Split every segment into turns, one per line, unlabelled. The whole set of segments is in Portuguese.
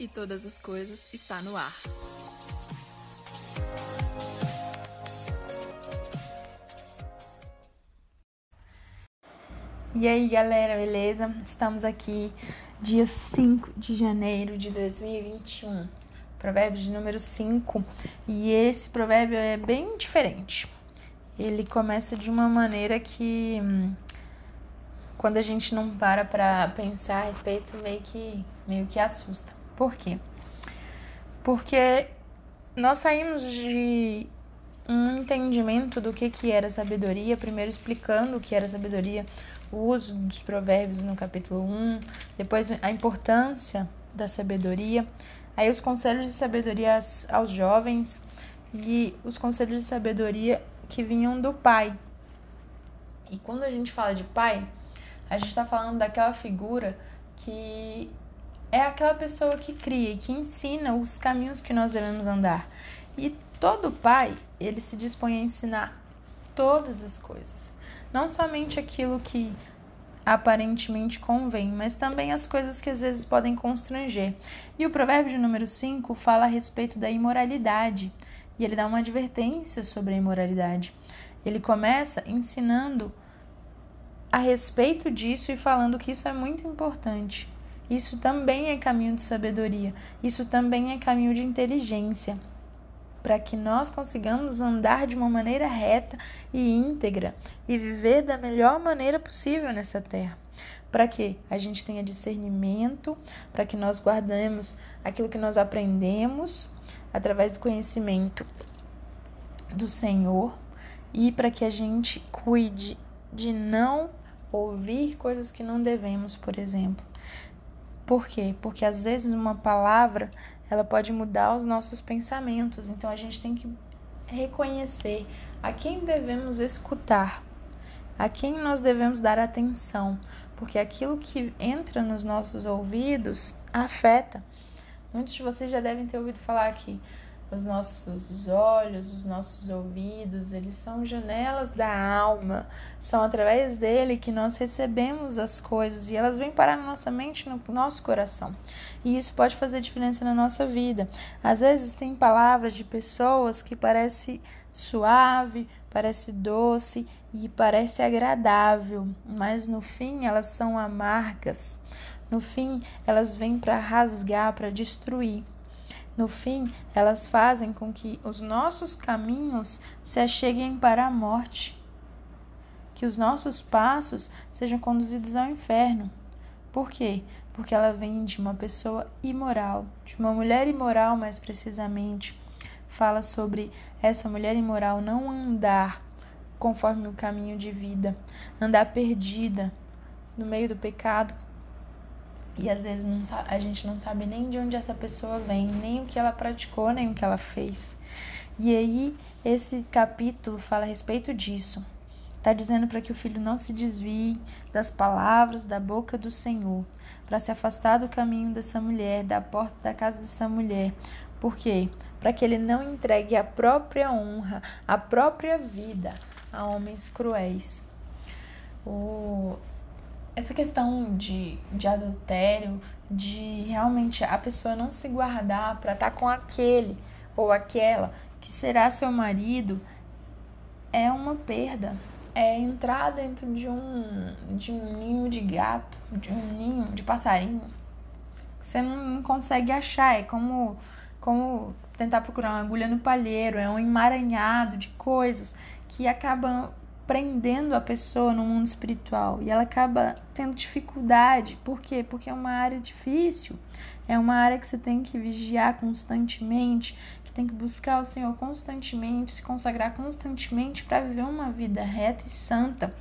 e todas as coisas está no ar.
E aí, galera, beleza? Estamos aqui dia 5 de janeiro de 2021. Provérbio de número 5. E esse provérbio é bem diferente. Ele começa de uma maneira que hum, quando a gente não para para pensar a respeito, meio que meio que assusta. Por quê? Porque nós saímos de um entendimento do que, que era sabedoria, primeiro explicando o que era sabedoria, o uso dos provérbios no capítulo 1, depois a importância da sabedoria, aí os conselhos de sabedoria aos jovens e os conselhos de sabedoria que vinham do pai. E quando a gente fala de pai, a gente está falando daquela figura que é aquela pessoa que cria e que ensina os caminhos que nós devemos andar. E todo pai, ele se dispõe a ensinar todas as coisas. Não somente aquilo que aparentemente convém, mas também as coisas que às vezes podem constranger. E o provérbio de número 5 fala a respeito da imoralidade. E ele dá uma advertência sobre a imoralidade. Ele começa ensinando a respeito disso e falando que isso é muito importante. Isso também é caminho de sabedoria, isso também é caminho de inteligência, para que nós consigamos andar de uma maneira reta e íntegra e viver da melhor maneira possível nessa terra. Para que a gente tenha discernimento, para que nós guardemos aquilo que nós aprendemos através do conhecimento do Senhor e para que a gente cuide de não ouvir coisas que não devemos, por exemplo. Por quê? Porque às vezes uma palavra ela pode mudar os nossos pensamentos. Então a gente tem que reconhecer a quem devemos escutar, a quem nós devemos dar atenção, porque aquilo que entra nos nossos ouvidos afeta. Muitos de vocês já devem ter ouvido falar aqui os nossos olhos, os nossos ouvidos, eles são janelas da alma. São através dele que nós recebemos as coisas e elas vêm parar na nossa mente, no nosso coração. E isso pode fazer diferença na nossa vida. Às vezes tem palavras de pessoas que parece suave, parece doce e parece agradável, mas no fim elas são amargas. No fim, elas vêm para rasgar, para destruir. No fim, elas fazem com que os nossos caminhos se acheguem para a morte, que os nossos passos sejam conduzidos ao inferno. Por quê? Porque ela vem de uma pessoa imoral, de uma mulher imoral, mais precisamente. Fala sobre essa mulher imoral não andar conforme o caminho de vida, andar perdida no meio do pecado, e às vezes não, a gente não sabe nem de onde essa pessoa vem, nem o que ela praticou, nem o que ela fez. E aí, esse capítulo fala a respeito disso. Está dizendo para que o filho não se desvie das palavras da boca do Senhor, para se afastar do caminho dessa mulher, da porta da casa dessa mulher. Por quê? Para que ele não entregue a própria honra, a própria vida a homens cruéis. O, essa questão de, de adultério, de realmente a pessoa não se guardar para estar tá com aquele ou aquela que será seu marido, é uma perda. É entrar dentro de um, de um ninho de gato, de um ninho de passarinho. Você não consegue achar. É como, como tentar procurar uma agulha no palheiro. É um emaranhado de coisas que acabam prendendo a pessoa no mundo espiritual e ela acaba tendo dificuldade. Por quê? Porque é uma área difícil, é uma área que você tem que vigiar constantemente, que tem que buscar o Senhor constantemente, se consagrar constantemente para viver uma vida reta e santa.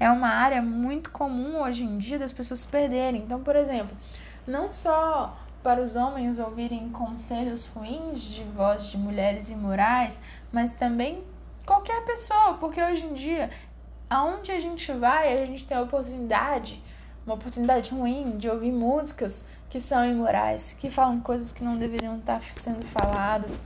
É uma área muito comum hoje em dia das pessoas se perderem. Então, por exemplo, não só para os homens ouvirem conselhos ruins de voz de mulheres imorais, mas também qualquer pessoa, porque hoje em dia, aonde a gente vai, a gente tem a oportunidade, uma oportunidade ruim de ouvir músicas que são imorais, que falam coisas que não deveriam estar sendo faladas,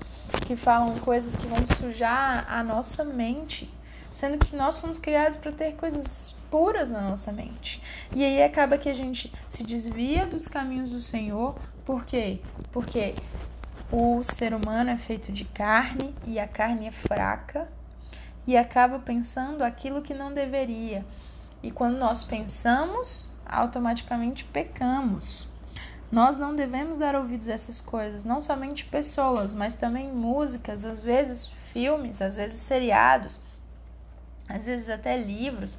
que falam coisas que vão sujar a nossa mente, sendo que nós fomos criados para ter coisas puras na nossa mente. E aí acaba que a gente se desvia dos caminhos do Senhor. Por quê? Porque o ser humano é feito de carne e a carne é fraca e acaba pensando aquilo que não deveria. E quando nós pensamos, automaticamente pecamos. Nós não devemos dar ouvidos a essas coisas, não somente pessoas, mas também músicas, às vezes filmes, às vezes seriados, às vezes até livros.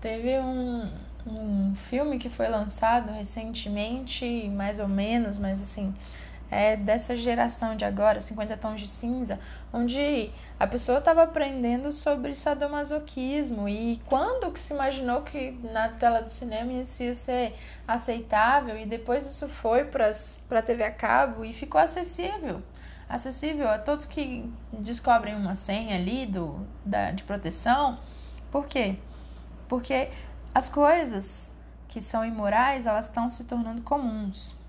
Teve um, um filme que foi lançado recentemente, mais ou menos, mas assim, é dessa geração de agora, 50 tons de cinza, onde a pessoa estava aprendendo sobre sadomasoquismo e quando que se imaginou que na tela do cinema isso ia ser aceitável e depois isso foi para a TV a cabo e ficou acessível. Acessível a todos que descobrem uma senha ali do, da, de proteção. Por quê? Porque as coisas que são imorais, elas estão se tornando comuns.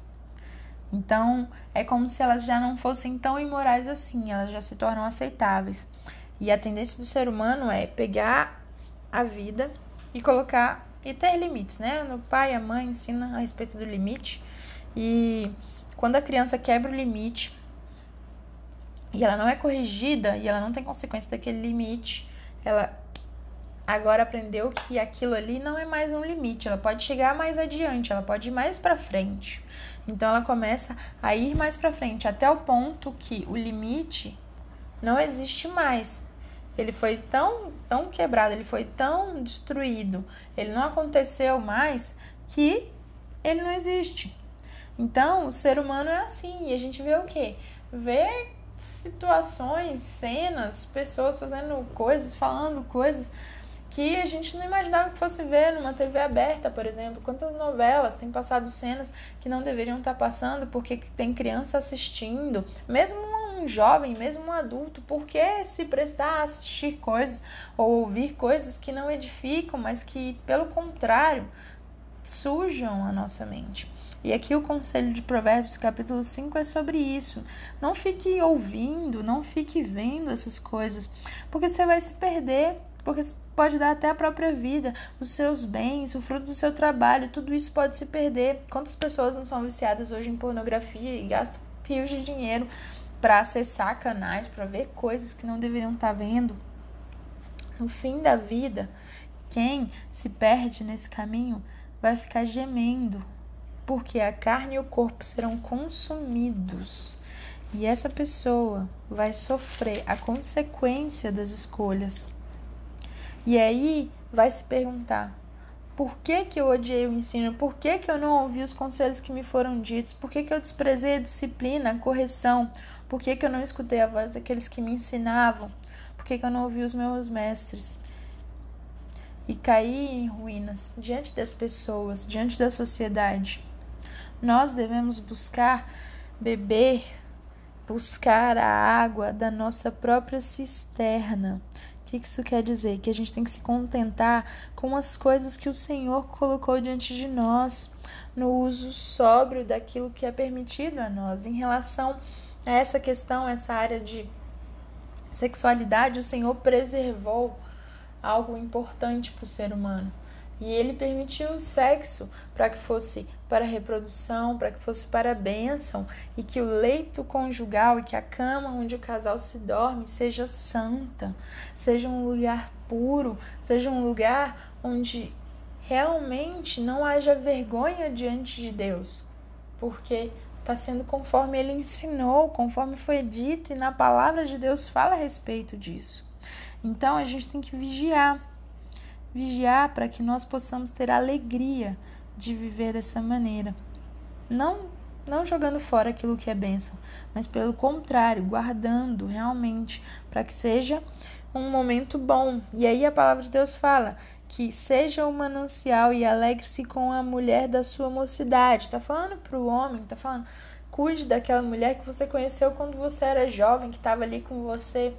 Então, é como se elas já não fossem tão imorais assim, elas já se tornam aceitáveis. E a tendência do ser humano é pegar a vida e colocar e ter limites, né? O pai a mãe ensinam a respeito do limite. E quando a criança quebra o limite e ela não é corrigida e ela não tem consequência daquele limite, ela agora aprendeu que aquilo ali não é mais um limite, ela pode chegar mais adiante, ela pode ir mais para frente. Então ela começa a ir mais para frente até o ponto que o limite não existe mais. Ele foi tão, tão quebrado, ele foi tão destruído, ele não aconteceu mais que ele não existe. Então, o ser humano é assim, e a gente vê o quê? Vê situações, cenas, pessoas fazendo coisas, falando coisas que a gente não imaginava que fosse ver numa TV aberta, por exemplo. Quantas novelas têm passado cenas que não deveriam estar passando porque tem criança assistindo, mesmo um jovem, mesmo um adulto, por que se prestar a assistir coisas ou ouvir coisas que não edificam, mas que, pelo contrário, sujam a nossa mente? E aqui o conselho de Provérbios, capítulo 5, é sobre isso. Não fique ouvindo, não fique vendo essas coisas, porque você vai se perder porque pode dar até a própria vida, os seus bens, o fruto do seu trabalho, tudo isso pode se perder. Quantas pessoas não são viciadas hoje em pornografia e gastam rios de dinheiro para acessar canais, para ver coisas que não deveriam estar tá vendo? No fim da vida, quem se perde nesse caminho vai ficar gemendo, porque a carne e o corpo serão consumidos. E essa pessoa vai sofrer a consequência das escolhas. E aí vai se perguntar: por que, que eu odiei o ensino? Por que, que eu não ouvi os conselhos que me foram ditos? Por que, que eu desprezei a disciplina, a correção? Por que, que eu não escutei a voz daqueles que me ensinavam? Por que, que eu não ouvi os meus mestres? E caí em ruínas diante das pessoas, diante da sociedade. Nós devemos buscar beber, buscar a água da nossa própria cisterna que isso quer dizer? Que a gente tem que se contentar com as coisas que o Senhor colocou diante de nós, no uso sóbrio daquilo que é permitido a nós. Em relação a essa questão, essa área de sexualidade, o Senhor preservou algo importante para o ser humano. E ele permitiu o sexo para que fosse para reprodução, para que fosse para bênção, e que o leito conjugal e que a cama onde o casal se dorme seja santa, seja um lugar puro, seja um lugar onde realmente não haja vergonha diante de Deus, porque está sendo conforme ele ensinou, conforme foi dito, e na palavra de Deus fala a respeito disso. Então a gente tem que vigiar vigiar para que nós possamos ter alegria de viver dessa maneira. Não, não jogando fora aquilo que é bênção, mas pelo contrário, guardando realmente para que seja um momento bom. E aí a palavra de Deus fala que seja um manancial e alegre-se com a mulher da sua mocidade. Está falando para o homem, está falando, cuide daquela mulher que você conheceu quando você era jovem, que estava ali com você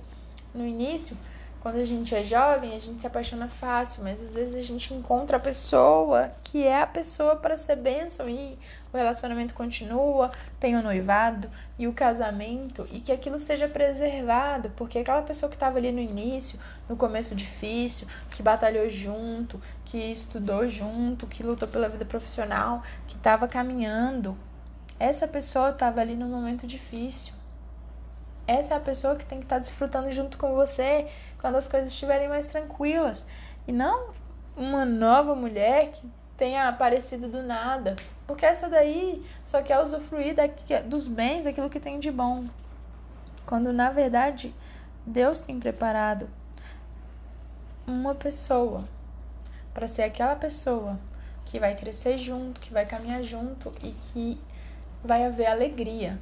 no início quando a gente é jovem, a gente se apaixona fácil, mas às vezes a gente encontra a pessoa que é a pessoa para ser bênção e o relacionamento continua, tem o noivado e o casamento e que aquilo seja preservado, porque aquela pessoa que estava ali no início, no começo difícil, que batalhou junto, que estudou junto, que lutou pela vida profissional, que estava caminhando, essa pessoa estava ali no momento difícil essa é a pessoa que tem que estar tá desfrutando junto com você quando as coisas estiverem mais tranquilas. E não uma nova mulher que tenha aparecido do nada. Porque essa daí só quer usufruir daqui, dos bens, daquilo que tem de bom. Quando na verdade Deus tem preparado uma pessoa para ser aquela pessoa que vai crescer junto, que vai caminhar junto e que vai haver alegria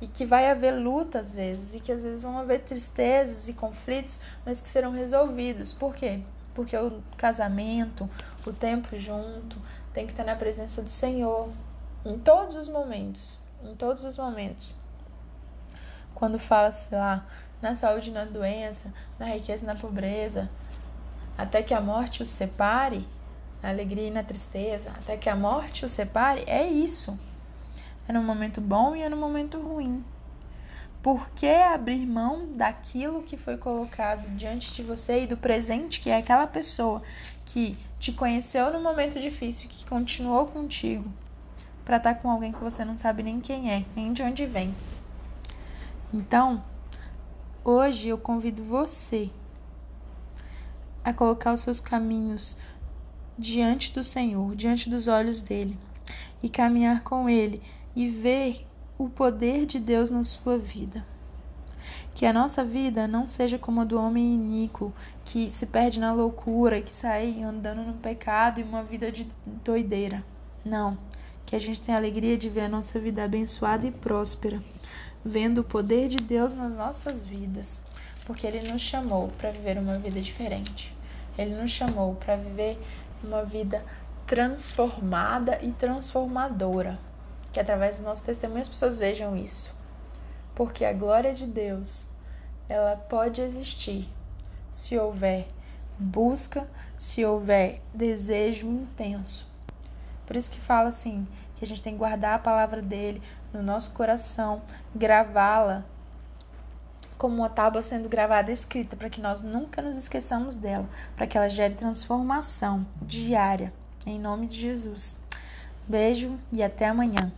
e que vai haver luta às vezes, e que às vezes vão haver tristezas e conflitos, mas que serão resolvidos. Por quê? Porque o casamento, o tempo junto, tem que estar na presença do Senhor em todos os momentos, em todos os momentos. Quando fala, sei lá, na saúde na doença, na riqueza na pobreza, até que a morte os separe, na alegria e na tristeza, até que a morte os separe, é isso. É no momento bom e é no momento ruim. Por que abrir mão daquilo que foi colocado diante de você e do presente que é aquela pessoa que te conheceu no momento difícil, que continuou contigo, para estar tá com alguém que você não sabe nem quem é, nem de onde vem? Então, hoje eu convido você a colocar os seus caminhos diante do Senhor, diante dos olhos dele e caminhar com ele e ver o poder de Deus na sua vida. Que a nossa vida não seja como a do homem iníquo, que se perde na loucura, que sai andando no pecado e uma vida de doideira. Não. Que a gente tenha a alegria de ver a nossa vida abençoada e próspera, vendo o poder de Deus nas nossas vidas, porque Ele nos chamou para viver uma vida diferente. Ele nos chamou para viver uma vida transformada e transformadora que através do nosso testemunho as pessoas vejam isso. Porque a glória de Deus, ela pode existir se houver busca, se houver desejo intenso. Por isso que fala assim, que a gente tem que guardar a palavra dele no nosso coração, gravá-la como uma tábua sendo gravada escrita, para que nós nunca nos esqueçamos dela, para que ela gere transformação diária. Em nome de Jesus. Beijo e até amanhã.